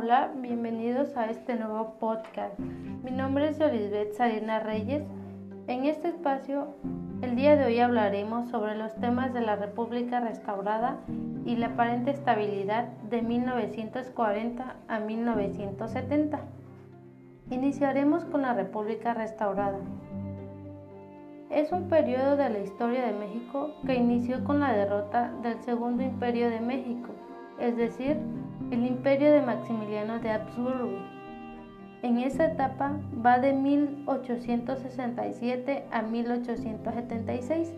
Hola, bienvenidos a este nuevo podcast. Mi nombre es Olisbeth Sarina Reyes. En este espacio, el día de hoy hablaremos sobre los temas de la República restaurada y la aparente estabilidad de 1940 a 1970. Iniciaremos con la República restaurada. Es un periodo de la historia de México que inició con la derrota del Segundo Imperio de México, es decir, el imperio de Maximiliano de Habsburgo. En esa etapa va de 1867 a 1876.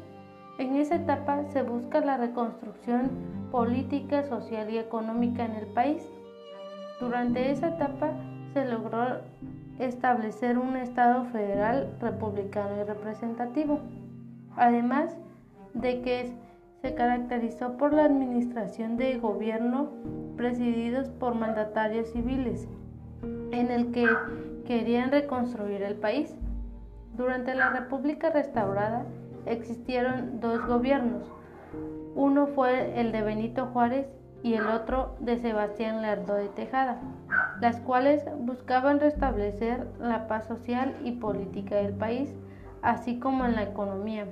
En esa etapa se busca la reconstrucción política, social y económica en el país. Durante esa etapa se logró establecer un Estado federal republicano y representativo, además de que se caracterizó por la administración de gobierno presididos por mandatarios civiles, en el que querían reconstruir el país. Durante la República restaurada existieron dos gobiernos. Uno fue el de Benito Juárez y el otro de Sebastián Lerdo de Tejada, las cuales buscaban restablecer la paz social y política del país, así como en la economía.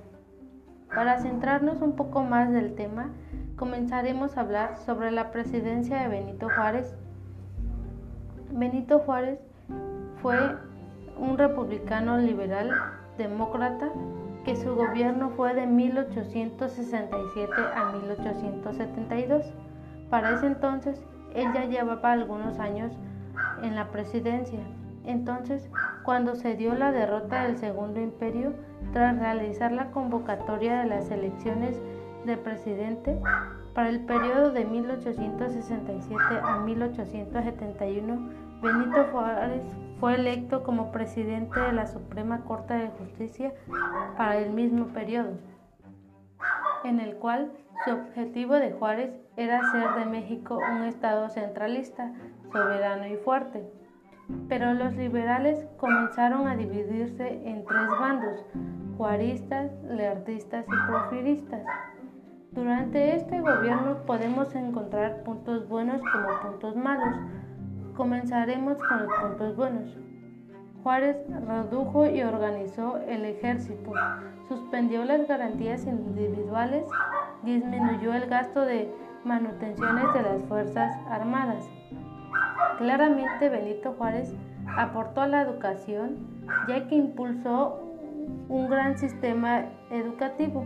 Para centrarnos un poco más del tema, comenzaremos a hablar sobre la presidencia de Benito Juárez. Benito Juárez fue un republicano liberal demócrata que su gobierno fue de 1867 a 1872. Para ese entonces, él ya llevaba algunos años en la presidencia. Entonces, cuando se dio la derrota del Segundo Imperio, tras realizar la convocatoria de las elecciones de presidente para el periodo de 1867 a 1871, Benito Juárez fue electo como presidente de la Suprema Corte de Justicia para el mismo periodo, en el cual su objetivo de Juárez era hacer de México un Estado centralista, soberano y fuerte. Pero los liberales comenzaron a dividirse en tres bandos, juaristas, leardistas y porfiristas. Durante este gobierno podemos encontrar puntos buenos como puntos malos. Comenzaremos con los puntos buenos. Juárez redujo y organizó el ejército, suspendió las garantías individuales, disminuyó el gasto de manutenciones de las Fuerzas Armadas. Claramente Benito Juárez aportó a la educación ya que impulsó un gran sistema educativo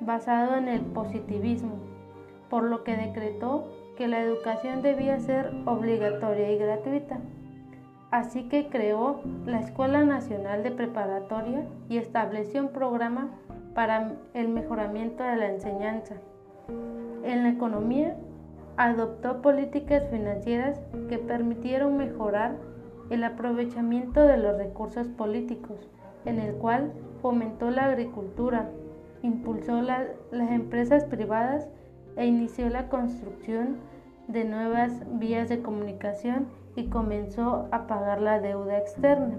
basado en el positivismo, por lo que decretó que la educación debía ser obligatoria y gratuita. Así que creó la Escuela Nacional de Preparatoria y estableció un programa para el mejoramiento de la enseñanza. En la economía, adoptó políticas financieras que permitieron mejorar el aprovechamiento de los recursos políticos, en el cual fomentó la agricultura, impulsó las empresas privadas e inició la construcción de nuevas vías de comunicación y comenzó a pagar la deuda externa.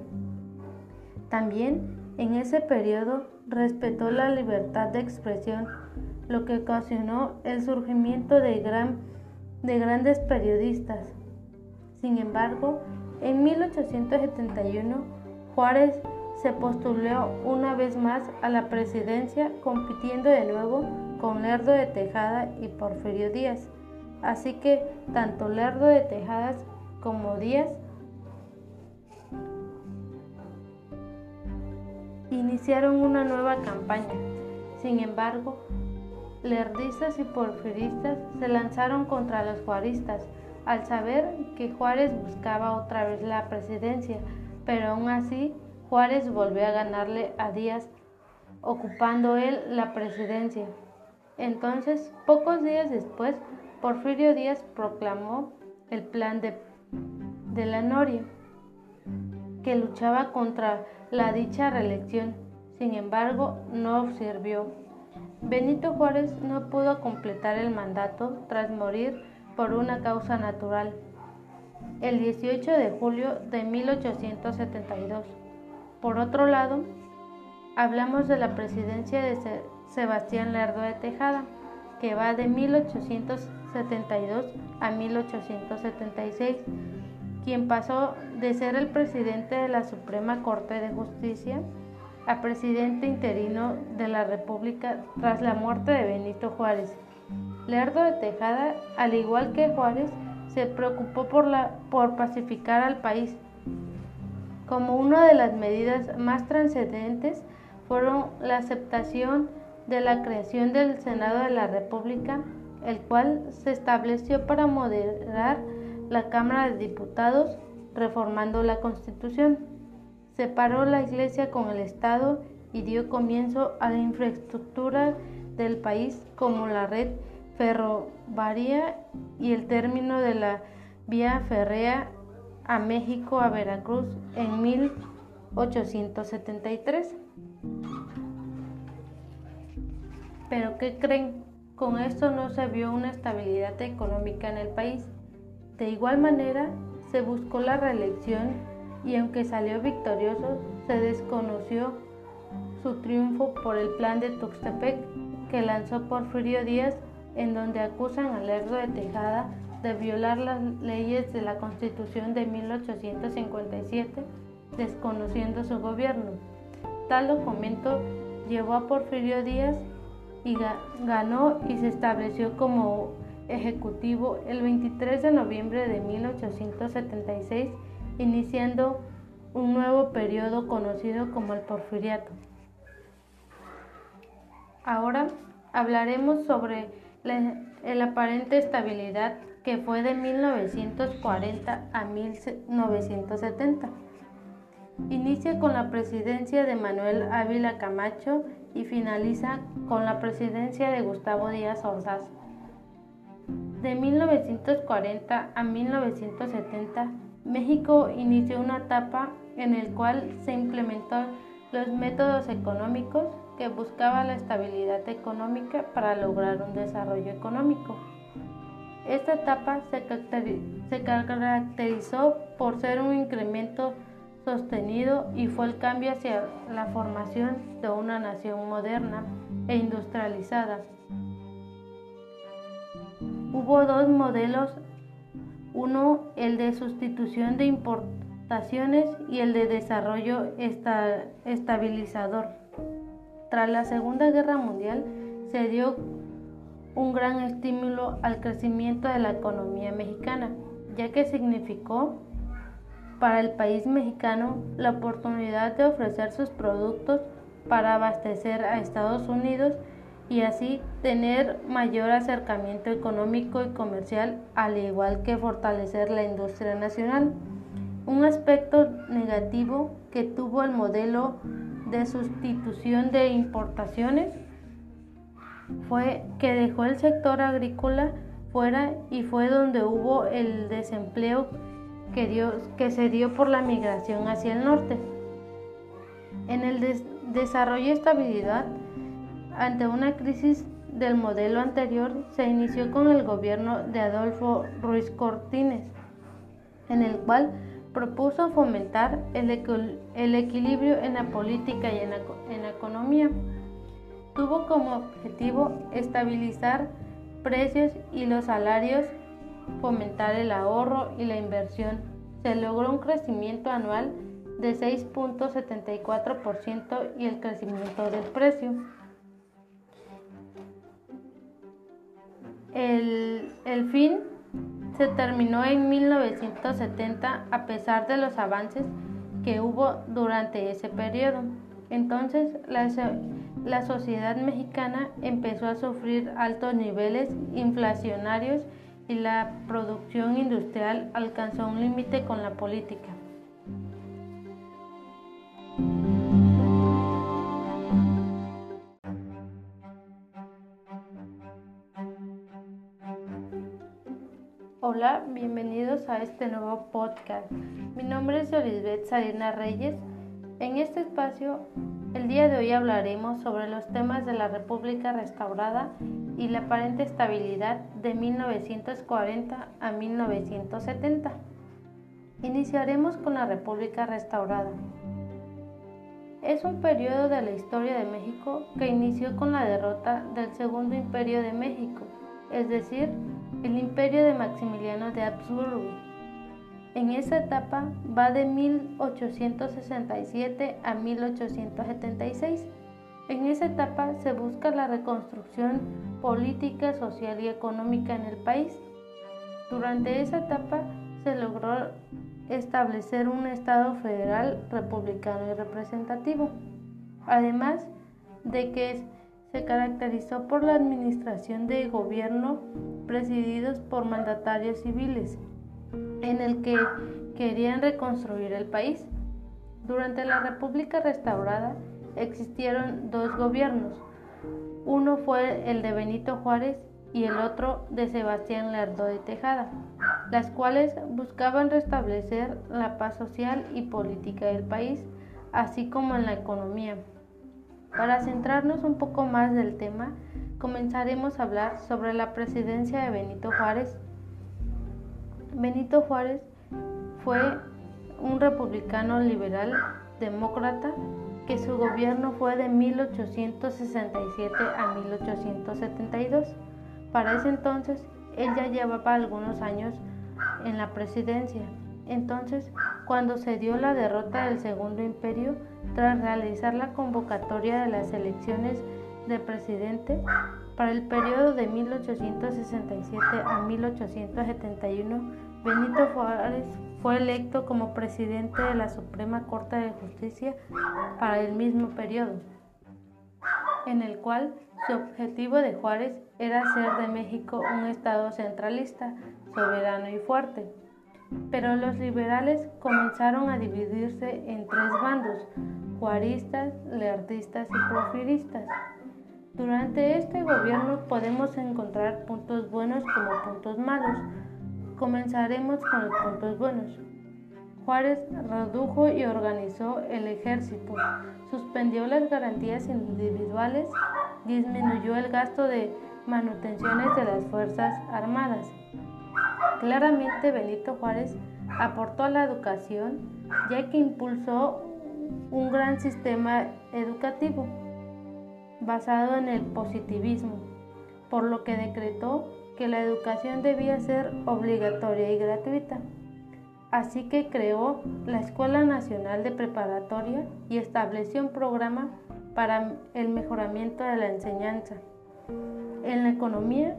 También en ese periodo respetó la libertad de expresión, lo que ocasionó el surgimiento de, gran, de grandes periodistas. Sin embargo, en 1871 Juárez se postuló una vez más a la presidencia compitiendo de nuevo con Lerdo de Tejada y Porfirio Díaz. Así que tanto Lerdo de Tejadas como Díaz iniciaron una nueva campaña. Sin embargo, lerdistas y porfiristas se lanzaron contra los juaristas al saber que Juárez buscaba otra vez la presidencia, pero aún así Juárez volvió a ganarle a Díaz, ocupando él la presidencia. Entonces, pocos días después, Porfirio Díaz proclamó el plan de, de la Noria, que luchaba contra la dicha reelección. Sin embargo, no sirvió. Benito Juárez no pudo completar el mandato tras morir por una causa natural el 18 de julio de 1872. Por otro lado, hablamos de la presidencia de Sebastián Lerdo de Tejada, que va de 1867 1872 a 1876, quien pasó de ser el presidente de la Suprema Corte de Justicia a presidente interino de la República tras la muerte de Benito Juárez. Lerdo de Tejada, al igual que Juárez, se preocupó por, la, por pacificar al país. Como una de las medidas más trascendentes fueron la aceptación de la creación del Senado de la República, el cual se estableció para moderar la Cámara de Diputados, reformando la Constitución. Separó la Iglesia con el Estado y dio comienzo a la infraestructura del país como la red ferroviaria y el término de la vía férrea a México a Veracruz en 1873. Pero ¿qué creen? Con esto no se vio una estabilidad económica en el país. De igual manera, se buscó la reelección y aunque salió victorioso, se desconoció su triunfo por el plan de Tuxtepec que lanzó Porfirio Díaz en donde acusan a Lerdo de Tejada de violar las leyes de la Constitución de 1857, desconociendo su gobierno. Tal documento llevó a Porfirio Díaz y ganó y se estableció como ejecutivo el 23 de noviembre de 1876, iniciando un nuevo periodo conocido como el Porfiriato. Ahora hablaremos sobre la, aparente estabilidad que fue de 1940 a 1970. Inicia con la presidencia de Manuel Ávila Camacho y finaliza con la presidencia de Gustavo Díaz Ordaz. De 1940 a 1970, México inició una etapa en la cual se implementó los métodos económicos que buscaba la estabilidad económica para lograr un desarrollo económico. Esta etapa se, caracterizó por ser un incremento sostenido y fue el cambio hacia la formación de una nación moderna e industrializada. Hubo dos modelos, uno el de sustitución de importaciones y el de desarrollo estabilizador. Tras la Segunda Guerra Mundial se dio un gran estímulo al crecimiento de la economía mexicana, ya que significó para el país mexicano la oportunidad de ofrecer sus productos para abastecer a Estados Unidos y así tener mayor acercamiento económico y comercial, al igual que fortalecer la industria nacional. Un aspecto negativo que tuvo el modelo de sustitución de importaciones fue que dejó el sector agrícola fuera y fue donde hubo el desempleo que, dio, que se dio por la migración hacia el norte. En el desarrollo y estabilidad, ante una crisis del modelo anterior, se inició con el gobierno de Adolfo Ruiz Cortines, en el cual propuso fomentar el, equilibrio en la política y en la, en la economía tuvo como objetivo estabilizar precios y los salarios, fomentar el ahorro y la inversión. Se logró un crecimiento anual de 6.74% y el crecimiento del precio. El, fin se terminó en 1970 a pesar de los avances que hubo durante ese periodo. Entonces, la, la sociedad mexicana empezó a sufrir altos niveles inflacionarios y la producción industrial alcanzó un límite con la política. Hola, bienvenidos a este nuevo podcast. Mi nombre es Elizabeth Sarina Reyes. En este espacio el día de hoy hablaremos sobre los temas de la República restaurada y la aparente estabilidad de 1940 a 1970. Iniciaremos con la República restaurada. Es un periodo de la historia de México que inició con la derrota del Segundo Imperio de México, es decir, el imperio de Maximiliano de Habsburgo. En esa etapa va de 1867 a 1876. En esa etapa se busca la reconstrucción política, social y económica en el país. Durante esa etapa se logró establecer un Estado federal republicano y representativo, además de que se caracterizó por la administración de gobierno presididos por mandatarios civiles, en el que querían reconstruir el país. Durante la República restaurada existieron dos gobiernos. Uno fue el de Benito Juárez y el otro de Sebastián Lerdo de Tejada, las cuales buscaban restablecer la paz social y política del país, así como en la economía. Para centrarnos un poco más del tema, comenzaremos a hablar sobre la presidencia de Benito Juárez. Benito Juárez fue un republicano liberal demócrata que su gobierno fue de 1867 a 1872. Para ese entonces, él ya llevaba algunos años en la presidencia. Entonces, cuando se dio la derrota del Segundo Imperio, tras realizar la convocatoria de las elecciones de presidente para el periodo de 1867 a 1871, Benito Juárez fue electo como presidente de la Suprema Corte de Justicia para el mismo periodo, en el cual su objetivo de Juárez era hacer de México un Estado centralista, soberano y fuerte. Pero los liberales comenzaron a dividirse en tres bandos, juaristas, leardistas y porfiristas. Durante este gobierno podemos encontrar puntos buenos como puntos malos. Comenzaremos con los puntos buenos. Juárez redujo y organizó el ejército, suspendió las garantías individuales, disminuyó el gasto de manutenciones de las Fuerzas Armadas. Claramente Benito Juárez aportó a la educación ya que impulsó un gran sistema educativo basado en el positivismo, por lo que decretó que la educación debía ser obligatoria y gratuita. Así que creó la Escuela Nacional de Preparatoria y estableció un programa para el mejoramiento de la enseñanza. En la economía,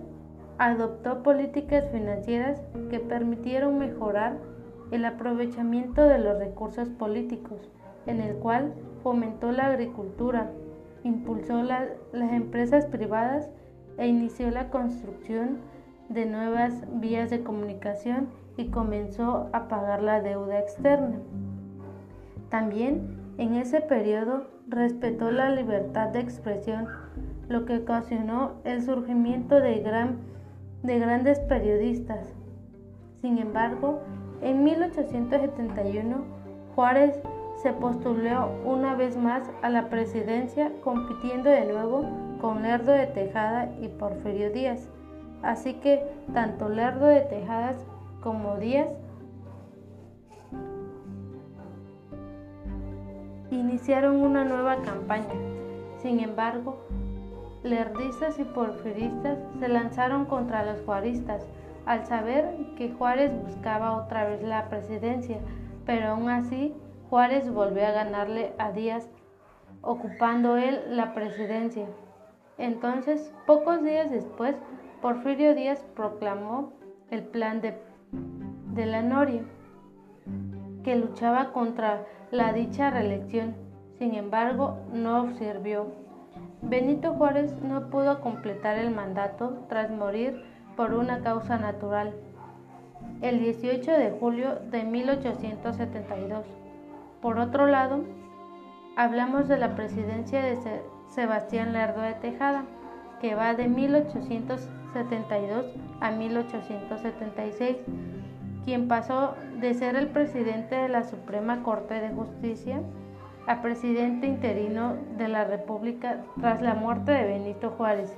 adoptó políticas financieras que permitieron mejorar el aprovechamiento de los recursos políticos, en el cual fomentó la agricultura, impulsó las empresas privadas e inició la construcción de nuevas vías de comunicación y comenzó a pagar la deuda externa. También en ese periodo respetó la libertad de expresión, lo que ocasionó el surgimiento de, gran, de grandes periodistas. Sin embargo, en 1871 Juárez se postuló una vez más a la presidencia compitiendo de nuevo con Lerdo de Tejada y Porfirio Díaz. Así que tanto Lerdo de Tejadas como Díaz iniciaron una nueva campaña. Sin embargo, lerdistas y porfiristas se lanzaron contra los juaristas al saber que Juárez buscaba otra vez la presidencia, pero aún así Juárez volvió a ganarle a Díaz, ocupando él la presidencia. Entonces, pocos días después, Porfirio Díaz proclamó el plan de, de la Noria, que luchaba contra la dicha reelección. Sin embargo, no sirvió. Benito Juárez no pudo completar el mandato tras morir por una causa natural el 18 de julio de 1872. Por otro lado, hablamos de la presidencia de Sebastián Lerdo de Tejada, que va de 1872 a 1876, quien pasó de ser el presidente de la Suprema Corte de Justicia a presidente interino de la República tras la muerte de Benito Juárez.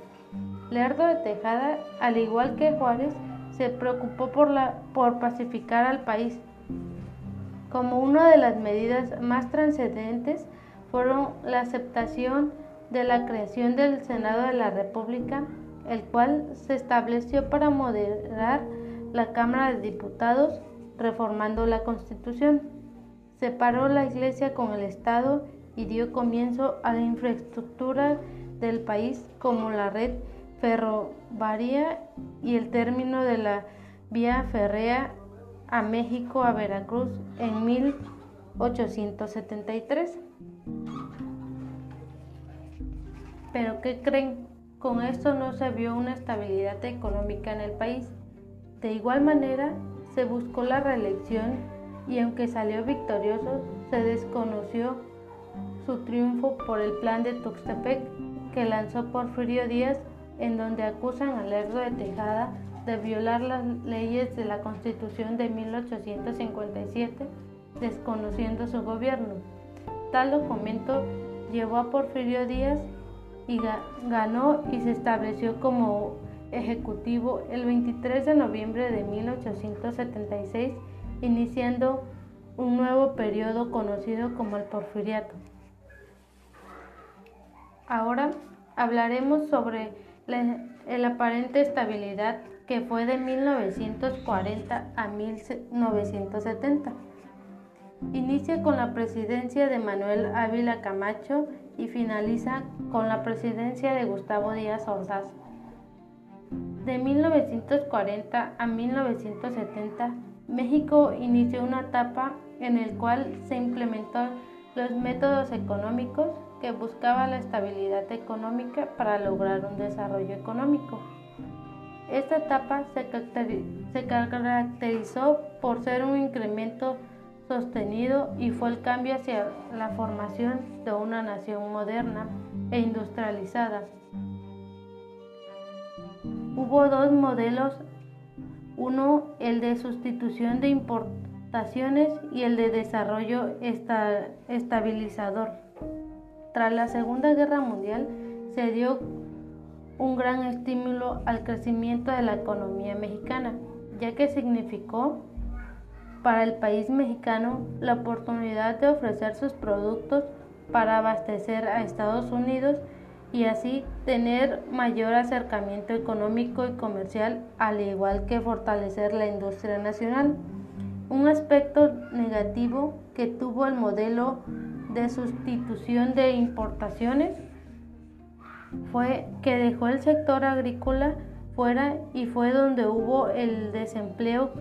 Lerdo de Tejada, al igual que Juárez, se preocupó por, la, por pacificar al país como una de las medidas más trascendentes fueron la aceptación de la creación del Senado de la República el cual se estableció para moderar la Cámara de Diputados, reformando la Constitución. Separó la Iglesia con el Estado y dio comienzo a la infraestructura del país como la red ferroviaria y el término de la vía férrea a México a Veracruz en 1873. Pero ¿qué creen? Con esto no se vio una estabilidad económica en el país. De igual manera, se buscó la reelección y aunque salió victorioso, se desconoció su triunfo por el plan de Tuxtepec que lanzó Porfirio Díaz en donde acusan a Lerdo de Tejada de violar las leyes de la Constitución de 1857, desconociendo su gobierno. Tal documento llevó a Porfirio Díaz y ganó y se estableció como ejecutivo el 23 de noviembre de 1876, iniciando un nuevo periodo conocido como el Porfiriato. Ahora hablaremos sobre la, aparente estabilidad que fue de 1940 a 1970. Inicia con la presidencia de Manuel Ávila Camacho y finaliza con la presidencia de Gustavo Díaz Ordaz. De 1940 a 1970, México inició una etapa en la cual se implementó los métodos económicos que buscaba la estabilidad económica para lograr un desarrollo económico. Esta etapa se, caracterizó por ser un incremento sostenido y fue el cambio hacia la formación de una nación moderna e industrializada. Hubo dos modelos, uno el de sustitución de importaciones y el de desarrollo estabilizador. Tras la Segunda Guerra Mundial se dio un gran estímulo al crecimiento de la economía mexicana, ya que significó para el país mexicano la oportunidad de ofrecer sus productos para abastecer a Estados Unidos y así tener mayor acercamiento económico y comercial, al igual que fortalecer la industria nacional. Un aspecto negativo que tuvo el modelo de sustitución de importaciones fue que dejó el sector agrícola fuera y fue donde hubo el desempleo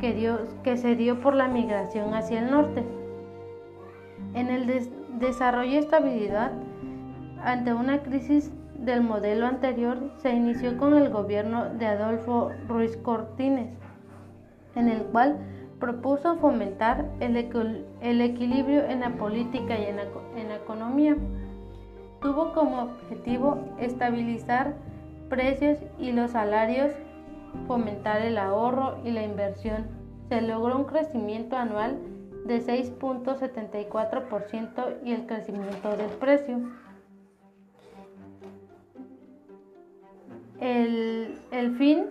que, dio, que se dio por la migración hacia el norte. En el desarrollo y estabilidad, ante una crisis del modelo anterior, se inició con el gobierno de Adolfo Ruiz Cortines, en el cual propuso fomentar el, equilibrio en la política y en la, en la economía tuvo como objetivo estabilizar precios y los salarios, fomentar el ahorro y la inversión. Se logró un crecimiento anual de 6.74% y el crecimiento del precio. El, fin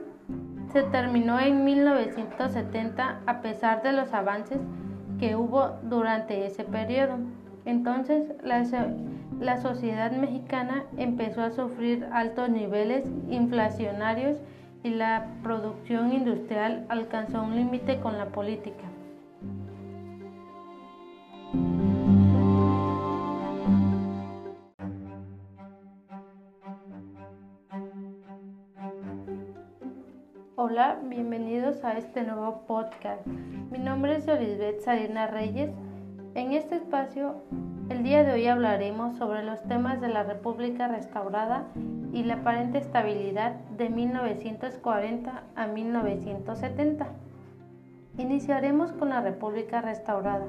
se terminó en 1970 a pesar de los avances que hubo durante ese periodo. Entonces, la la sociedad mexicana empezó a sufrir altos niveles inflacionarios y la producción industrial alcanzó un límite con la política. Hola, bienvenidos a este nuevo podcast. Mi nombre es Elizabeth Sarina Reyes. En este espacio el día de hoy hablaremos sobre los temas de la República restaurada y la aparente estabilidad de 1940 a 1970. Iniciaremos con la República restaurada.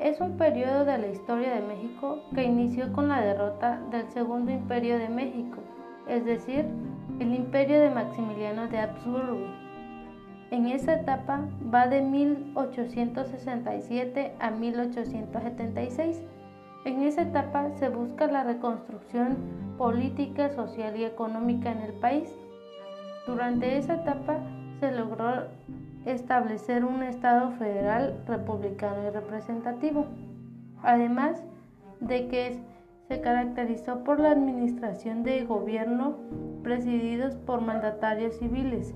Es un periodo de la historia de México que inició con la derrota del Segundo Imperio de México, es decir, el Imperio de Maximiliano de Habsburgo en esa etapa va de 1867 a 1876. En esa etapa se busca la reconstrucción política, social y económica en el país. Durante esa etapa se logró establecer un Estado federal republicano y representativo, además de que se caracterizó por la administración de gobierno presididos por mandatarios civiles,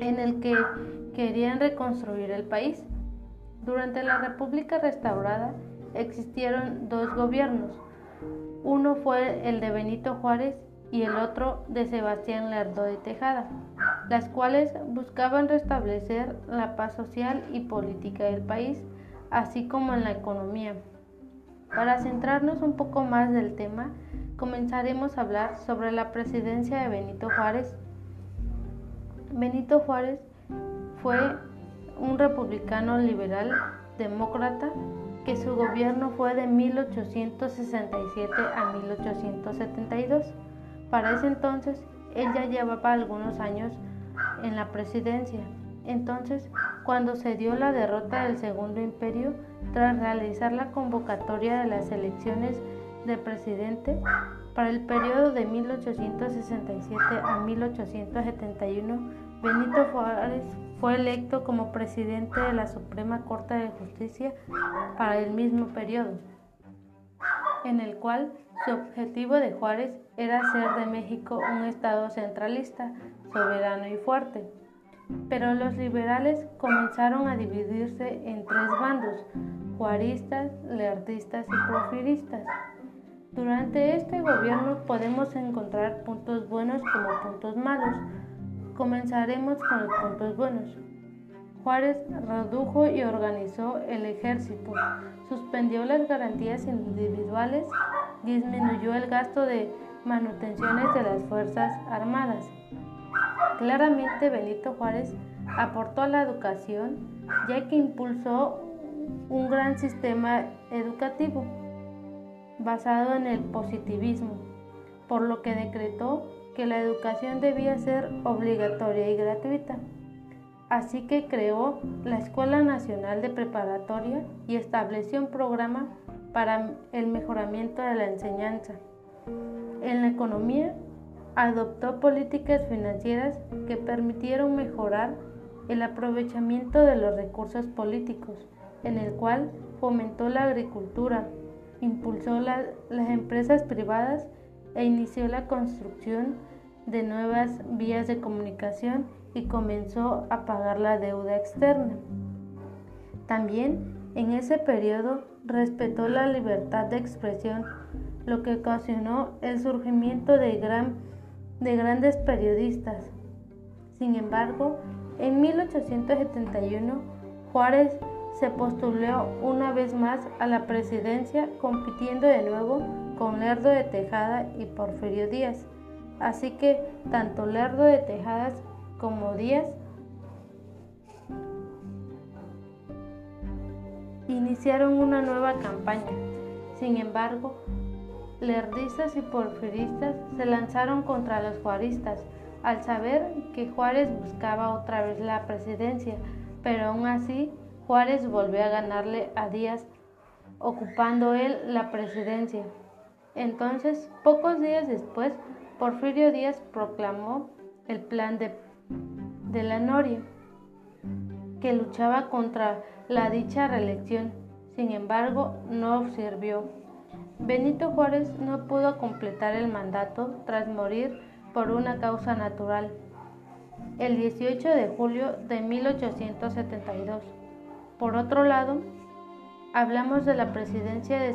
en el que querían reconstruir el país. Durante la República restaurada existieron dos gobiernos. Uno fue el de Benito Juárez y el otro de Sebastián Lerdo de Tejada, las cuales buscaban restablecer la paz social y política del país, así como en la economía. Para centrarnos un poco más del tema, comenzaremos a hablar sobre la presidencia de Benito Juárez. Benito Juárez fue un republicano liberal demócrata que su gobierno fue de 1867 a 1872. Para ese entonces, él ya llevaba algunos años en la presidencia. Entonces, cuando se dio la derrota del Segundo Imperio, tras realizar la convocatoria de las elecciones de presidente para el periodo de 1867 a 1871, Benito Juárez fue electo como presidente de la Suprema Corte de Justicia para el mismo periodo, en el cual su objetivo de Juárez era hacer de México un Estado centralista, soberano y fuerte. Pero los liberales comenzaron a dividirse en tres bandos, juaristas, leardistas y porfiristas. Durante este gobierno podemos encontrar puntos buenos como puntos malos. Comenzaremos con los puntos buenos. Juárez redujo y organizó el ejército, suspendió las garantías individuales, disminuyó el gasto de manutenciones de las Fuerzas Armadas. Claramente Benito Juárez aportó a la educación ya que impulsó un gran sistema educativo basado en el positivismo, por lo que decretó que la educación debía ser obligatoria y gratuita. Así que creó la Escuela Nacional de Preparatoria y estableció un programa para el mejoramiento de la enseñanza. En la economía, adoptó políticas financieras que permitieron mejorar el aprovechamiento de los recursos políticos, en el cual fomentó la agricultura, impulsó las empresas privadas e inició la construcción de nuevas vías de comunicación y comenzó a pagar la deuda externa. También en ese periodo respetó la libertad de expresión, lo que ocasionó el surgimiento de, gran, de grandes periodistas. Sin embargo, en 1871 Juárez se postuló una vez más a la presidencia compitiendo de nuevo con Lerdo de Tejada y Porfirio Díaz. Así que tanto Lerdo de Tejadas como Díaz iniciaron una nueva campaña. Sin embargo, lerdistas y porfiristas se lanzaron contra los juaristas al saber que Juárez buscaba otra vez la presidencia, pero aún así Juárez volvió a ganarle a Díaz, ocupando él la presidencia. Entonces, pocos días después, Porfirio Díaz proclamó el plan de de la Noria, que luchaba contra la dicha reelección. Sin embargo, no sirvió. Benito Juárez no pudo completar el mandato tras morir por una causa natural el 18 de julio de 1872. Por otro lado, hablamos de la presidencia de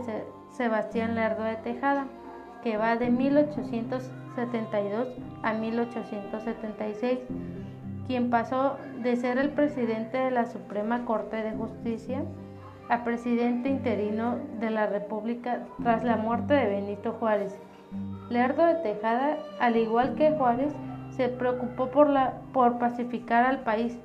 Sebastián Lerdo de Tejada, que va de 1872 a 1876 quien pasó de ser el presidente de la Suprema Corte de Justicia a presidente interino de la República tras la muerte de Benito Juárez. Lerdo de Tejada, al igual que Juárez, se preocupó por, la, por pacificar al país.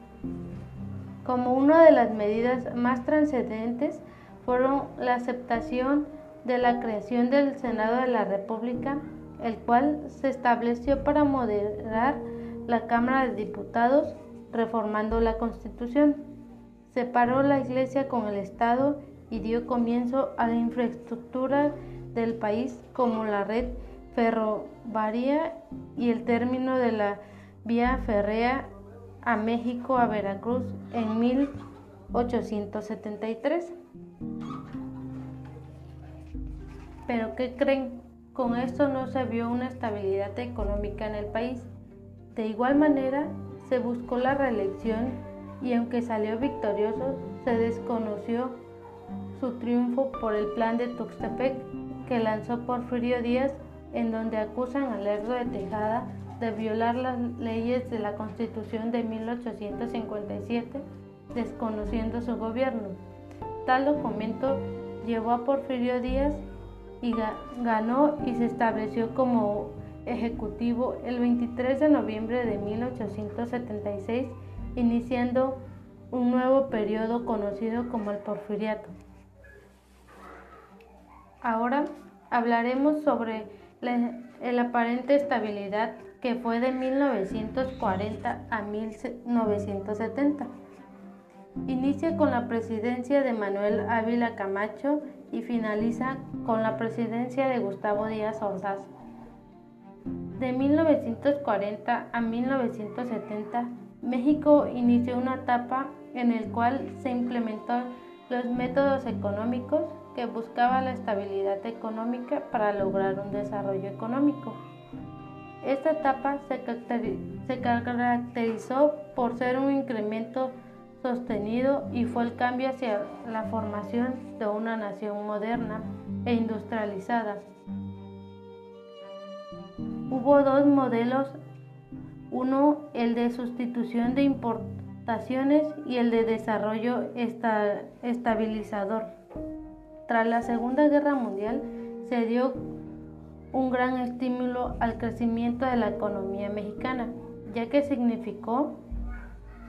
Como una de las medidas más trascendentes fueron la aceptación de la creación del Senado de la República, el cual se estableció para moderar la Cámara de Diputados reformando la Constitución. Separó la Iglesia con el Estado y dio comienzo a la infraestructura del país como la red ferroviaria y el término de la vía férrea a México a Veracruz en 1873. Pero ¿qué creen? Con esto no se vio una estabilidad económica en el país. De igual manera, se buscó la reelección y aunque salió victorioso, se desconoció su triunfo por el plan de Tuxtepec que lanzó Porfirio Díaz, en donde acusan al Lerdo de Tejada de violar las leyes de la Constitución de 1857, desconociendo su gobierno. Tal documento llevó a Porfirio Díaz y ganó y se estableció como ejecutivo el 23 de noviembre de 1876, iniciando un nuevo periodo conocido como el Porfiriato. Ahora hablaremos sobre la, aparente estabilidad que fue de 1940 a 1970. Inicia con la presidencia de Manuel Ávila Camacho y finaliza con la presidencia de Gustavo Díaz Ordaz. De 1940 a 1970, México inició una etapa en la cual se implementó los métodos económicos que buscaban la estabilidad económica para lograr un desarrollo económico. Esta etapa se, caracterizó por ser un incremento sostenido y fue el cambio hacia la formación de una nación moderna e industrializada. Hubo dos modelos, uno el de sustitución de importaciones y el de desarrollo estabilizador. Tras la Segunda Guerra Mundial se dio un gran estímulo al crecimiento de la economía mexicana, ya que significó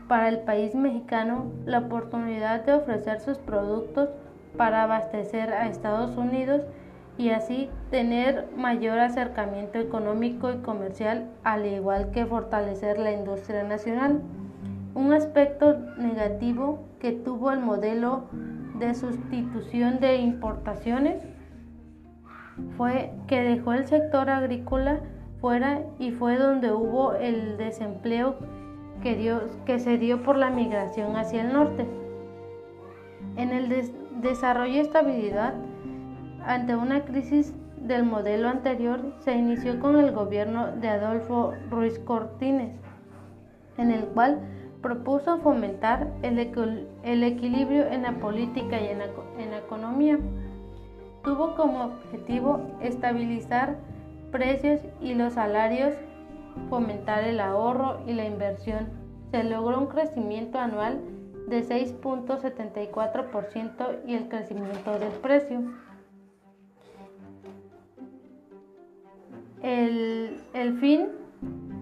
para el país mexicano la oportunidad de ofrecer sus productos para abastecer a Estados Unidos y así tener mayor acercamiento económico y comercial, al igual que fortalecer la industria nacional. Un aspecto negativo que tuvo el modelo de sustitución de importaciones fue que dejó el sector agrícola fuera y fue donde hubo el desempleo que, dio, que se dio por la migración hacia el norte. En el desarrollo y estabilidad, ante una crisis del modelo anterior, se inició con el gobierno de Adolfo Ruiz Cortines, en el cual propuso fomentar el, equilibrio en la política y en la economía tuvo como objetivo estabilizar precios y los salarios, fomentar el ahorro y la inversión. Se logró un crecimiento anual de 6.74% y el crecimiento del precio. El, fin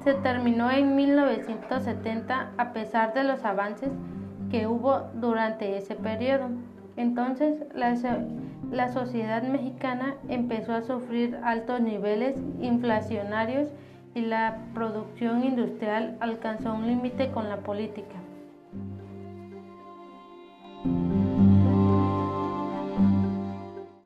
se terminó en 1970 a pesar de los avances que hubo durante ese periodo. Entonces, la, la sociedad mexicana empezó a sufrir altos niveles inflacionarios y la producción industrial alcanzó un límite con la política.